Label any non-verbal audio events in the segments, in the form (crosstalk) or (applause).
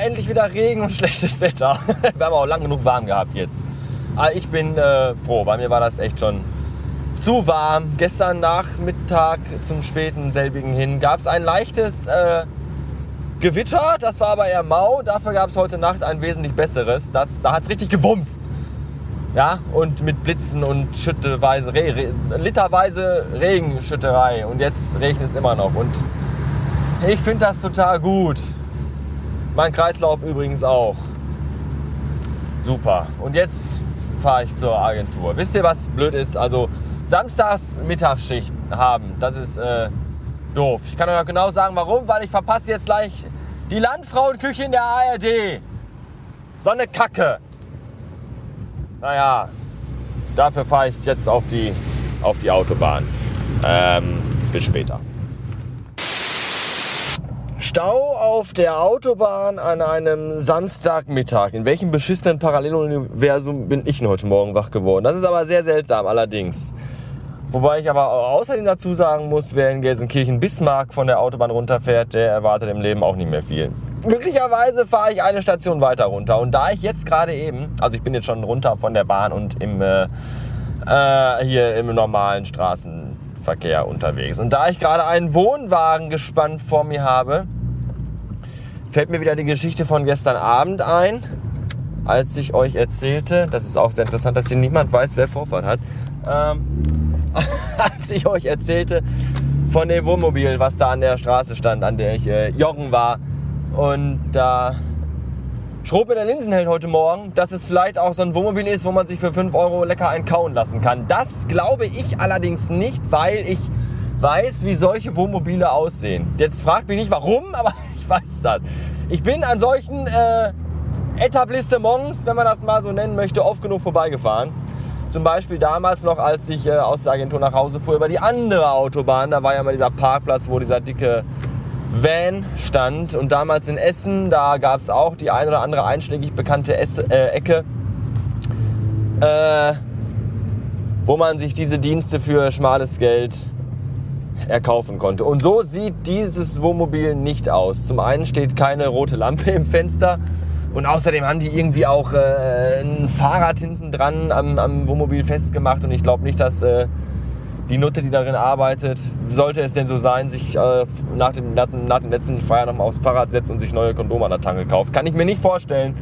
endlich wieder Regen und schlechtes Wetter. (laughs) Wir haben auch lang genug warm gehabt jetzt. Aber ich bin äh, froh, bei mir war das echt schon zu warm. Gestern Nachmittag zum späten selbigen hin gab es ein leichtes äh, Gewitter, das war aber eher mau. Dafür gab es heute Nacht ein wesentlich besseres. Das, da hat es richtig gewumst. Ja, und mit Blitzen und schütteweise, Re, literweise Regenschütterei. Und jetzt regnet es immer noch. Und ich finde das total gut. Mein Kreislauf übrigens auch. Super. Und jetzt fahre ich zur Agentur. Wisst ihr, was blöd ist? Also samstags Mittagsschicht haben, das ist äh, doof. Ich kann euch auch genau sagen, warum, weil ich verpasse jetzt gleich die Landfrauenküche in der ARD. So eine Kacke. Naja, dafür fahre ich jetzt auf die, auf die Autobahn. Ähm, bis später. Stau auf der Autobahn an einem Samstagmittag. In welchem beschissenen Paralleluniversum bin ich denn heute Morgen wach geworden? Das ist aber sehr seltsam, allerdings. Wobei ich aber außerdem dazu sagen muss, wer in Gelsenkirchen-Bismarck von der Autobahn runterfährt, der erwartet im Leben auch nicht mehr viel. Glücklicherweise fahre ich eine Station weiter runter. Und da ich jetzt gerade eben, also ich bin jetzt schon runter von der Bahn und im, äh, äh, hier im normalen Straßenverkehr unterwegs. Und da ich gerade einen Wohnwagen gespannt vor mir habe, fällt mir wieder die Geschichte von gestern Abend ein, als ich euch erzählte, das ist auch sehr interessant, dass hier niemand weiß, wer Vorfahrt hat. Ähm, (laughs) als ich euch erzählte von dem Wohnmobil, was da an der Straße stand, an der ich äh, joggen war. Und da schrob mir der Linsenheld heute Morgen, dass es vielleicht auch so ein Wohnmobil ist, wo man sich für 5 Euro lecker einkauen lassen kann. Das glaube ich allerdings nicht, weil ich weiß, wie solche Wohnmobile aussehen. Jetzt fragt mich nicht warum, (laughs) aber weiß das. Ich bin an solchen äh, Etablissements, wenn man das mal so nennen möchte, oft genug vorbeigefahren. Zum Beispiel damals noch, als ich äh, aus der Agentur nach Hause fuhr, über die andere Autobahn. Da war ja mal dieser Parkplatz, wo dieser dicke Van stand. Und damals in Essen, da gab es auch die ein oder andere einschlägig bekannte Ess äh, Ecke, äh, wo man sich diese Dienste für schmales Geld erkaufen konnte. Und so sieht dieses Wohnmobil nicht aus. Zum einen steht keine rote Lampe im Fenster und außerdem haben die irgendwie auch äh, ein Fahrrad hinten dran am, am Wohnmobil festgemacht. Und ich glaube nicht, dass äh, die Nutte, die darin arbeitet, sollte es denn so sein, sich äh, nach, dem, nach, nach dem letzten Feier nochmal aufs Fahrrad setzt und sich neue Kondome an der Tanke kauft. Kann ich mir nicht vorstellen.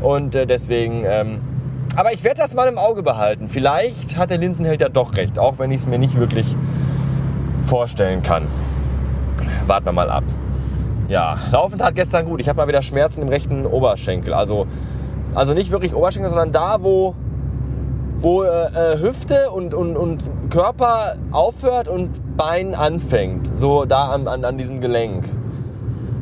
Und äh, deswegen. Ähm, aber ich werde das mal im Auge behalten. Vielleicht hat der Linsenheld ja doch recht, auch wenn ich es mir nicht wirklich vorstellen kann. Warten wir mal ab. Ja, laufen tat gestern gut. Ich habe mal wieder Schmerzen im rechten Oberschenkel. Also, also nicht wirklich Oberschenkel, sondern da, wo, wo äh, äh, Hüfte und, und, und Körper aufhört und Bein anfängt. So da an, an, an diesem Gelenk.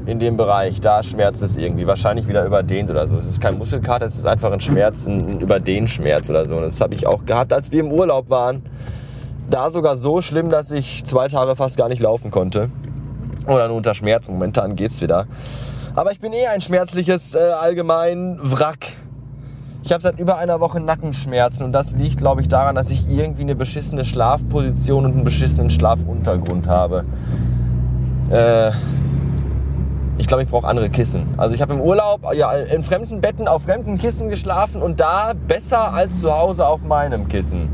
In dem Bereich, da schmerzt es irgendwie. Wahrscheinlich wieder überdehnt oder so. Es ist kein Muskelkater, es ist einfach ein Schmerz, ein Überdehnschmerz oder so. Und das habe ich auch gehabt, als wir im Urlaub waren. Da sogar so schlimm, dass ich zwei Tage fast gar nicht laufen konnte. Oder nur unter Schmerzen. Momentan geht's wieder. Aber ich bin eh ein schmerzliches äh, allgemein Wrack. Ich habe seit über einer Woche Nackenschmerzen und das liegt, glaube ich, daran, dass ich irgendwie eine beschissene Schlafposition und einen beschissenen Schlafuntergrund habe. Äh, ich glaube, ich brauche andere Kissen. Also ich habe im Urlaub ja, in fremden Betten auf fremden Kissen geschlafen und da besser als zu Hause auf meinem Kissen.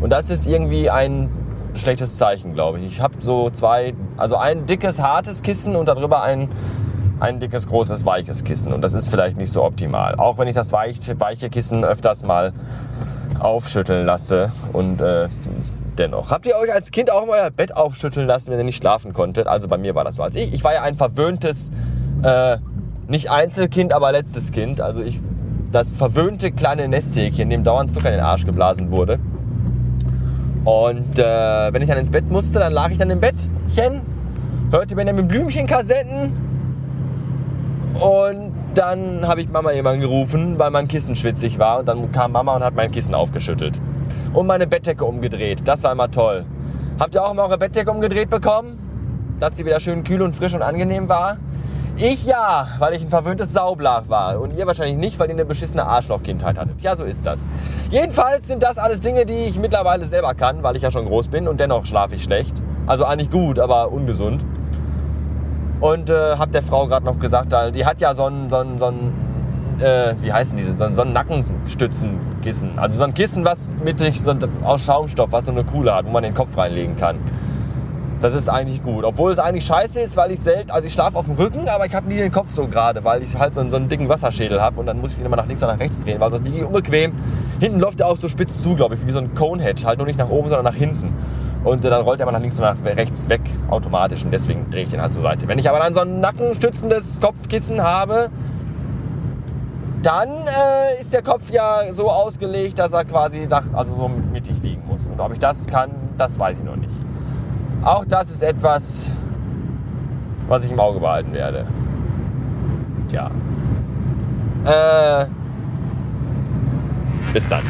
Und das ist irgendwie ein schlechtes Zeichen, glaube ich. Ich habe so zwei, also ein dickes, hartes Kissen und darüber ein, ein dickes, großes, weiches Kissen. Und das ist vielleicht nicht so optimal. Auch wenn ich das weiche, weiche Kissen öfters mal aufschütteln lasse und äh, dennoch. Habt ihr euch als Kind auch mal euer Bett aufschütteln lassen, wenn ihr nicht schlafen konntet? Also bei mir war das so. Als ich, ich war ja ein verwöhntes, äh, nicht Einzelkind, aber letztes Kind. Also ich, das verwöhnte kleine Nesthäkchen, dem dauernd Zucker in den Arsch geblasen wurde. Und äh, wenn ich dann ins Bett musste, dann lag ich dann im Bettchen, hörte Benjamin Blümchen-Kassetten und dann habe ich Mama jemanden gerufen, weil mein Kissen schwitzig war. Und dann kam Mama und hat mein Kissen aufgeschüttelt. Und meine Bettdecke umgedreht. Das war immer toll. Habt ihr auch mal eure Bettdecke umgedreht bekommen? Dass sie wieder schön kühl und frisch und angenehm war? Ich ja, weil ich ein verwöhntes Saublach war. Und ihr wahrscheinlich nicht, weil ihr eine beschissene Arschlochkindheit hattet. Ja, so ist das. Jedenfalls sind das alles Dinge, die ich mittlerweile selber kann, weil ich ja schon groß bin und dennoch schlafe ich schlecht. Also eigentlich gut, aber ungesund. Und äh, habe der Frau gerade noch gesagt, die hat ja so ein, so ein, so ein äh, wie heißen diese, so ein, so ein Nackenstützenkissen. Also so ein Kissen, was mittig so aus Schaumstoff, was so eine Kuhle hat, wo man den Kopf reinlegen kann. Das ist eigentlich gut. Obwohl es eigentlich scheiße ist, weil ich selten, also ich schlafe auf dem Rücken, aber ich habe nie den Kopf so gerade, weil ich halt so einen, so einen dicken Wasserschädel habe und dann muss ich ihn immer nach links oder nach rechts drehen, weil sonst liege ich unbequem. Hinten läuft er auch so spitz zu, glaube ich, wie so ein Conehead, halt nur nicht nach oben, sondern nach hinten. Und äh, dann rollt er mal nach links und nach rechts weg automatisch und deswegen drehe ich den halt zur Seite. Wenn ich aber dann so ein nackenstützendes Kopfkissen habe, dann äh, ist der Kopf ja so ausgelegt, dass er quasi nach, also so mittig liegen muss. Und ob ich das kann, das weiß ich noch nicht. Auch das ist etwas, was ich im Auge behalten werde. Ja. Äh, bis dann.